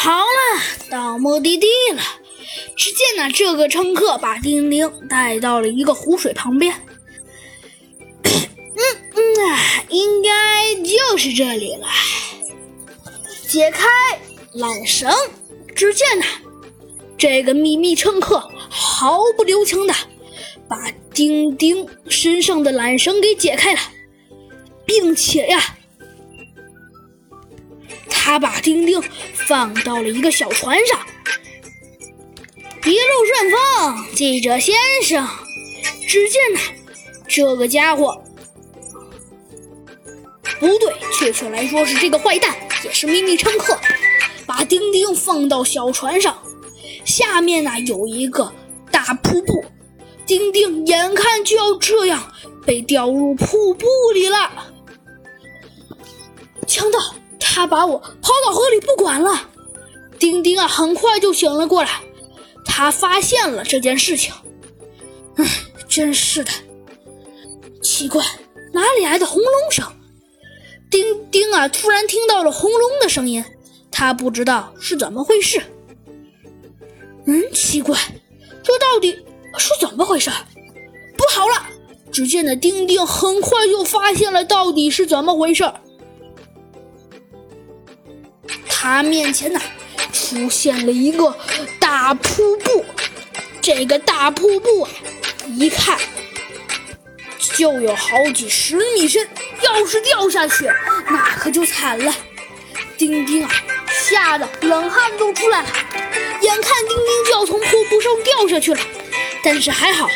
好了，到目的地了。只见呢，这个乘客把丁丁带到了一个湖水旁边。嗯嗯啊，应该就是这里了。解开缆绳，只见呢，这个秘密乘客毫不留情的把丁丁身上的缆绳给解开了，并且呀。他把丁丁放到了一个小船上，一路顺风，记者先生。只见呢，这个家伙不对，确切来说是这个坏蛋，也是秘密乘客，把丁丁放到小船上，下面呢有一个大瀑布，丁丁眼看就要这样被掉入瀑布里了，强盗！他把我抛到河里不管了，丁丁啊，很快就醒了过来。他发现了这件事情，唉，真是的，奇怪，哪里来的轰隆声？丁丁啊，突然听到了轰隆的声音，他不知道是怎么回事。嗯，奇怪，这到底是怎么回事？不好了！只见那丁丁很快就发现了到底是怎么回事。他面前呢，出现了一个大瀑布。这个大瀑布啊，一看就有好几十米深，要是掉下去，那可就惨了。丁丁啊，吓得冷汗都出来了，眼看丁丁就要从瀑布上掉下去了。但是还好，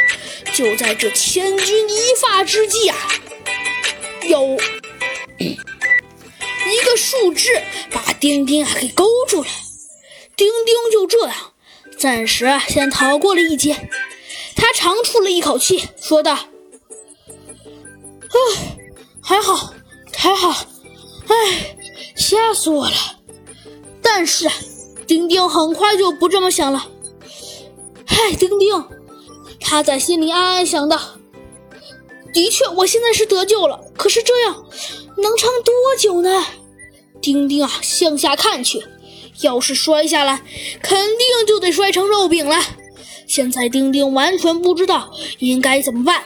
就在这千钧一发之际啊，有。树枝把丁丁啊给勾住了，丁丁就这样暂时先逃过了一劫。他长出了一口气，说道：“唉，还好，还好，唉，吓死我了。”但是丁丁很快就不这么想了。嗨，丁丁，他在心里暗暗想到：“的确，我现在是得救了，可是这样能撑多久呢？”丁丁啊，向下看去，要是摔下来，肯定就得摔成肉饼了。现在丁丁完全不知道应该怎么办。